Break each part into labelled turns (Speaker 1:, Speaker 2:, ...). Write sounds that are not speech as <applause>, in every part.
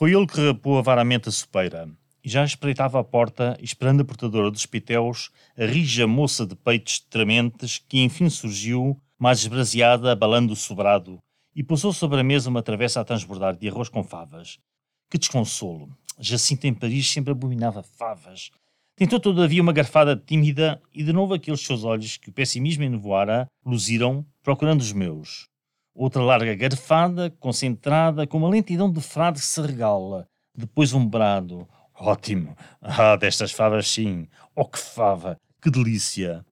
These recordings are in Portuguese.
Speaker 1: Foi ele que rapou avaramente a sopeira, e já espreitava a porta, esperando a portadora dos pitéus, a rija moça de peitos trementes, que enfim surgiu, mais esbraseada, abalando o sobrado, e pousou sobre a mesa uma travessa a transbordar de arroz com favas. Que desconsolo! Jacinto em Paris sempre abominava favas. Tentou todavia uma garfada tímida e de novo aqueles seus olhos que o pessimismo enovoara luziram, procurando os meus. Outra larga garfada, concentrada, com uma lentidão de frade que se regala. Depois um brado. Ótimo! Ah, destas favas sim! Oh, que fava! Que delícia!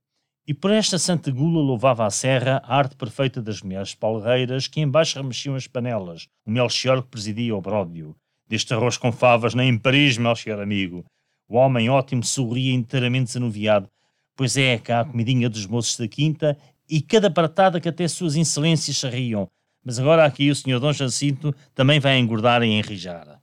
Speaker 1: E por esta santa gula louvava a serra a arte perfeita das mulheres palreiras que embaixo remexiam as panelas, o Melchior que presidia o bródio. Deste arroz com favas nem em Paris, Melchior amigo. O homem ótimo sorria inteiramente desanuviado, pois é cá a comidinha dos moços da quinta e cada pratada que até suas insolências se riam. Mas agora aqui o senhor Dom Jacinto também vai engordar e enrijar.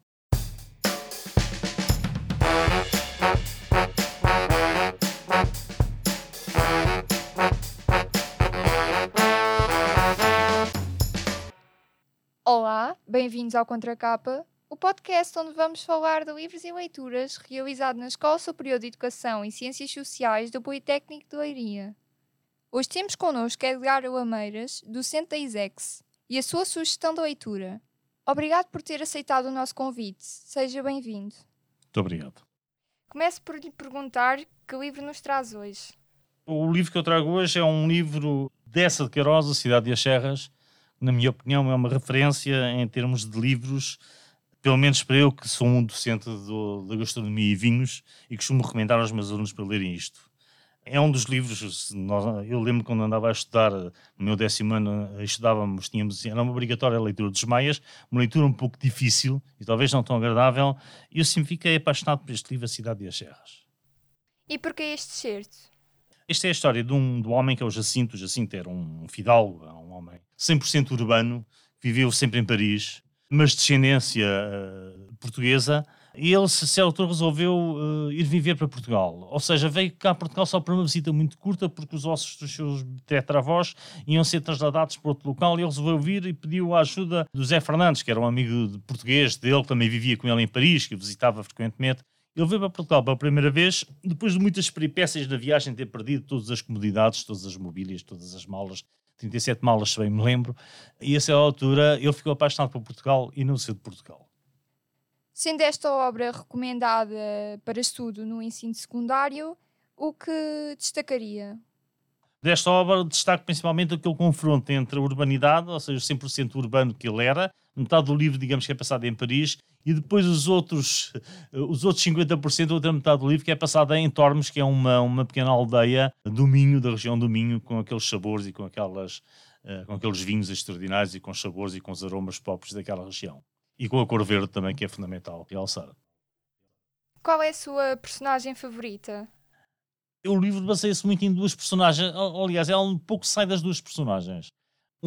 Speaker 2: Olá, bem-vindos ao Contracapa, o podcast onde vamos falar de livros e leituras realizado na Escola Superior de Educação e Ciências Sociais do Politécnico de Leiria. Hoje temos connosco Edgar Lameiras, docente da ISEX, e a sua sugestão de leitura. Obrigado por ter aceitado o nosso convite. Seja bem-vindo.
Speaker 1: Muito obrigado.
Speaker 2: Começo por lhe perguntar que livro nos traz hoje.
Speaker 1: O livro que eu trago hoje é um livro dessa de Queiroz, A Cidade e as Serras, na minha opinião, é uma referência em termos de livros, pelo menos para eu que sou um docente do, da gastronomia e vinhos e costumo recomendar aos meus alunos para lerem isto. É um dos livros, eu lembro quando andava a estudar, no meu décimo ano, estudávamos, tínhamos, era uma obrigatória a leitura dos Maias, uma leitura um pouco difícil e talvez não tão agradável, e eu sempre fiquei apaixonado por este livro, A Cidade e as Serras.
Speaker 2: E porquê este certo?
Speaker 1: Esta é a história de um, de um homem que é o Jacinto. O Jacinto era um fidalgo, um homem 100% urbano, viveu sempre em Paris, mas de descendência uh, portuguesa. E ele, se autor, resolveu uh, ir viver para Portugal. Ou seja, veio cá a Portugal só para uma visita muito curta, porque os ossos dos seus tetravós iam ser trasladados para outro local. E ele resolveu vir e pediu a ajuda do Zé Fernandes, que era um amigo português dele, que também vivia com ele em Paris, que visitava frequentemente. Ele veio para Portugal pela primeira vez, depois de muitas peripécias da viagem, ter perdido todas as comodidades, todas as mobílias, todas as malas, 37 malas, se bem me lembro, e a essa altura ele ficou apaixonado por Portugal e não saiu de Portugal.
Speaker 2: Sendo esta obra recomendada para estudo no ensino secundário, o que destacaria?
Speaker 1: Desta obra destaco principalmente aquele confronto entre a urbanidade, ou seja, 100% urbano que ele era, metade do livro, digamos que é passado em Paris, e depois os outros, os outros 50%, a outra metade do livro, que é passada em Tormes, que é uma, uma pequena aldeia do Minho, da região do Minho, com aqueles sabores e com, aquelas, uh, com aqueles vinhos extraordinários e com os sabores e com os aromas próprios daquela região. E com a cor verde também, que é fundamental realçar.
Speaker 2: Qual é a sua personagem favorita?
Speaker 1: O livro baseia-se muito em duas personagens. Aliás, ela um pouco sai das duas personagens.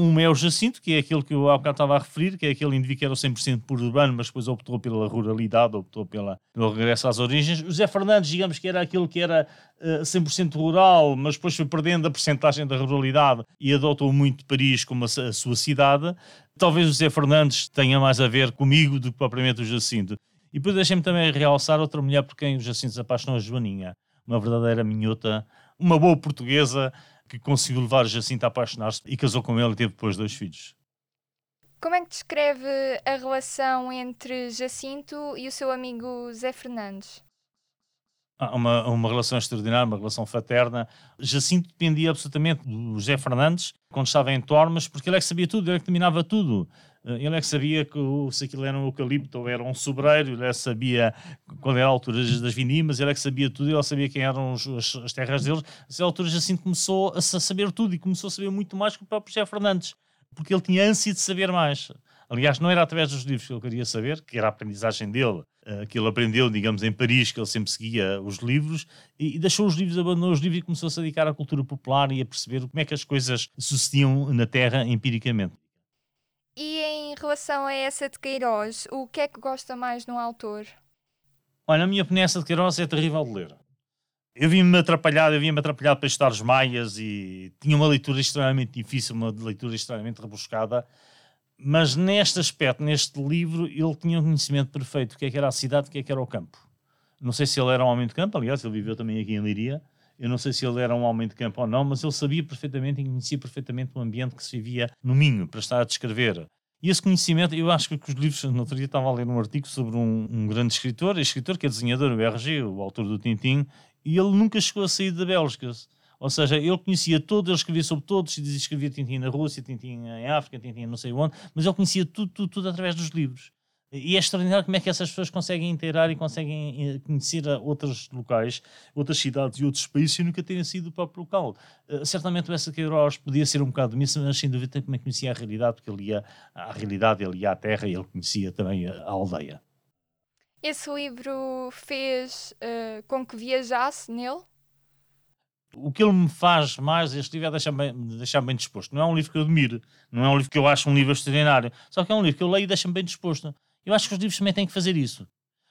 Speaker 1: Um é o Jacinto, que é aquele que eu há bocado estava a referir, que é aquele indivíduo que era 100% por urbano, mas depois optou pela ruralidade, optou pela, pelo regresso às origens. O Zé Fernandes, digamos que era aquele que era uh, eh, 100% rural, mas depois foi perdendo a percentagem da ruralidade e adotou muito Paris como a, a sua cidade. Talvez o Zé Fernandes tenha mais a ver comigo do que propriamente o Jacinto. E depois deixem-me também realçar outra mulher por quem o Jacinto se apaixonou, a Joaninha, uma verdadeira minhota, uma boa portuguesa, que conseguiu levar Jacinto a apaixonar-se e casou com ele e teve depois dois filhos.
Speaker 2: Como é que descreve a relação entre Jacinto e o seu amigo Zé Fernandes?
Speaker 1: Ah, uma, uma relação extraordinária, uma relação fraterna. Jacinto dependia absolutamente do José Fernandes quando estava em Tormes, porque ele é que sabia tudo, ele é que dominava tudo. Eh, ele é que sabia que se aquilo era um eucalipto ou era um sobreiro, ele é que sabia qual era a altura das vindimas, ele é que sabia tudo, ele sabia quem eram os, as, as, terras deles. A altura Jacinto começou a saber tudo e começou a saber muito mais que o próprio José Fernandes, porque ele tinha ânsia de saber mais. Aliás, não era através dos livros que ele queria saber, que era a aprendizagem dele, uh, que ele aprendeu, digamos, em Paris, que ele sempre seguia os livros, e, deixou os livros, abandonou os livros e começou a se dedicar à cultura popular e a perceber como é que as coisas sucediam na Terra empiricamente.
Speaker 2: E em relação a essa de Queiroz, o que é que gosta mais no autor?
Speaker 1: Olha, a minha opinião, essa de Queiroz é terrível de ler. Eu vim-me atrapalhado, eu vim-me atrapalhado para estudar os maias e tinha uma leitura extremamente difícil, uma leitura extremamente rebuscada Mas neste aspecto, neste livro, ele tinha um conhecimento perfeito do que, é que era a cidade, do que, é que era o campo. Não sei se ele era um homem de campo, aliás, ele viveu também aqui em Liria. Eu não sei se ele era um homem de campo ou não, mas ele sabia perfeitamente e conhecia perfeitamente o ambiente que se vivia no Minho, para estar a descrever. E esse conhecimento, eu acho que os livros, no outro dia estava a ler um artigo sobre um, um grande escritor, escritor que é desenhador, o RG, o autor do Tintim, e ele nunca chegou a sair da Bélgica. Ou seja, ele conhecia todos, ele escrevia sobre todos, escrevia Tintim na Rússia, Tintim em África, Tintim não sei onde, mas ele conhecia tudo, tudo, tudo através dos livros. E é extraordinário como é que essas pessoas conseguem inteirar e conseguem eh, conhecer outros locais, outras cidades e outros países sem nunca terem sido o próprio local. Uh, certamente o Essa Queiroz podia ser um bocado misso, mas sem dúvida também conhecia a realidade, porque ele ia à realidade, ele ia à terra e ele conhecia também a, a aldeia.
Speaker 2: Esse livro fez uh, com que viajasse nele?
Speaker 1: o que ele me faz mais este livro é deixar-me deixar bem disposto. Não é um livro que eu admiro, não é um livro que eu acho um livro extraordinário, só que é um livro que eu leio e deixa-me bem disposto. Eu acho que os livros também têm que fazer isso.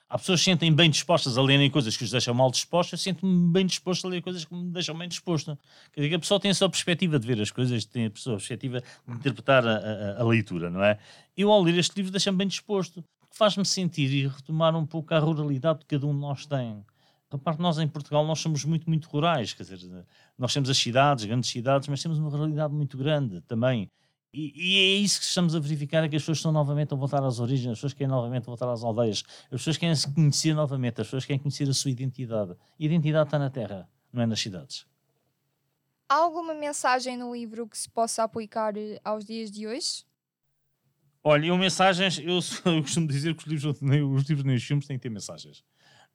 Speaker 1: Há pessoas que se sentem bem dispostas a lerem coisas que os deixam mal dispostos, eu sinto-me bem disposto a ler coisas que me deixam bem disposto. Quer dizer, a pessoa tem a sua perspectiva de ver as coisas, tem a sua perspectiva de interpretar a, a, a leitura, não é? Eu, ao ler este livro, deixa-me bem disposto, faz-me sentir e retomar um pouco a ruralidade que cada um de nós tem. Repare, nós em Portugal nós somos muito, muito rurais, quer dizer, nós temos as cidades, grandes cidades, mas temos uma realidade muito grande também. E, e, é isso que estamos a verificar, é que as pessoas estão novamente a voltar às origens, as pessoas querem novamente voltar às aldeias, as pessoas querem se conhecer novamente, as pessoas querem conhecer a sua identidade. A identidade está na terra, não é nas cidades.
Speaker 2: Há alguma mensagem no livro que se possa aplicar eh, aos dias de hoje?
Speaker 1: Olha, eu mensagens, eu, <laughs> eu costumo dizer que os livros, nem, os livros nem os filmes têm que ter mensagens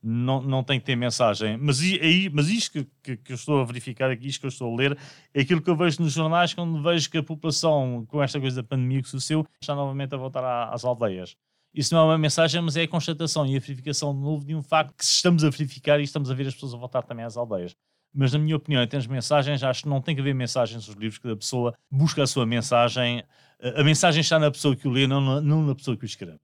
Speaker 1: não, não tem que ter mensagem. Mas, aí, mas isto que, que, que, eu estou a verificar aqui, isto que eu estou a ler, é aquilo que eu vejo nos jornais quando vejo que a população, com esta coisa da pandemia que sucedeu, está novamente a voltar às aldeias. Isso não é uma mensagem, mas é a constatação e a verificação de novo de um facto que estamos a verificar e estamos a ver as pessoas a voltar também às aldeias. Mas, na minha opinião, em termos de mensagens, acho que não tem que haver mensagens nos livros, cada pessoa busca a sua mensagem. A mensagem está na pessoa que o lê, não na, não na pessoa que o escreve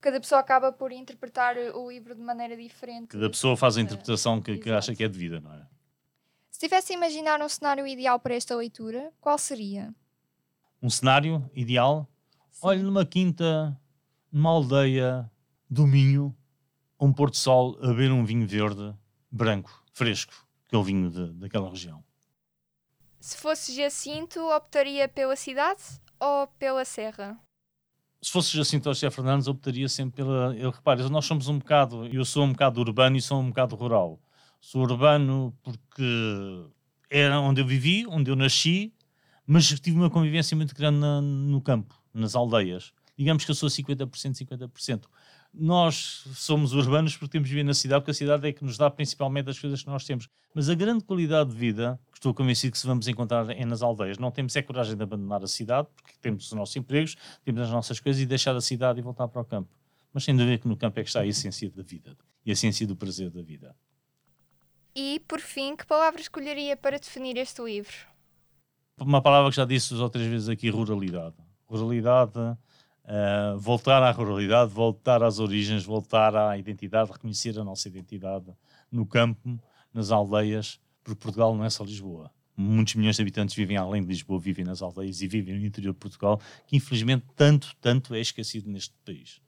Speaker 2: cada pessoa acaba por interpretar o livro de maneira diferente.
Speaker 1: Cada pessoa faz a interpretação que, que acha que é devida, não é?
Speaker 2: Se tivesse a imaginar um cenário ideal para esta leitura, qual seria?
Speaker 1: Um cenário ideal? Sim. Olha, numa quinta, numa aldeia do Minho, um pôr de sol a beber um vinho verde, branco, fresco, aquele vinho de, daquela região.
Speaker 2: Se fosse Jacinto, optaria pela cidade ou pela serra?
Speaker 1: Se fosse Jacinto José Fernandes, optaria sempre pela. Eu, repare, nós somos um bocado. Eu sou um bocado urbano e sou um bocado rural. Sou urbano porque era onde eu vivi, onde eu nasci, mas tive uma convivência muito grande na, no campo, nas aldeias. Digamos que eu sou 50%, 50% nós somos urbanos porque temos de viver na cidade, porque a cidade é que nos dá principalmente as coisas que nós temos. Mas a grande qualidade de vida, que estou convencido que se vamos encontrar é nas aldeias. Não temos é coragem de abandonar a cidade, porque temos os nossos empregos, temos as nossas coisas e deixar a cidade e voltar para o campo. Mas sem dúvida que no campo é que está a essência da vida e a essência do prazer da vida.
Speaker 2: E, por fim, que palavra escolheria para definir este livro?
Speaker 1: Uma palavra que já disse duas ou três vezes aqui: ruralidade. Ruralidade Uh, voltar à ruralidade, voltar às origens, voltar à identidade, reconhecer a nossa identidade no campo, nas aldeias, porque Portugal não é só Lisboa. Muitos milhões de habitantes vivem além de Lisboa, vivem nas aldeias e vivem no interior de Portugal, que infelizmente tanto, tanto é esquecido neste país.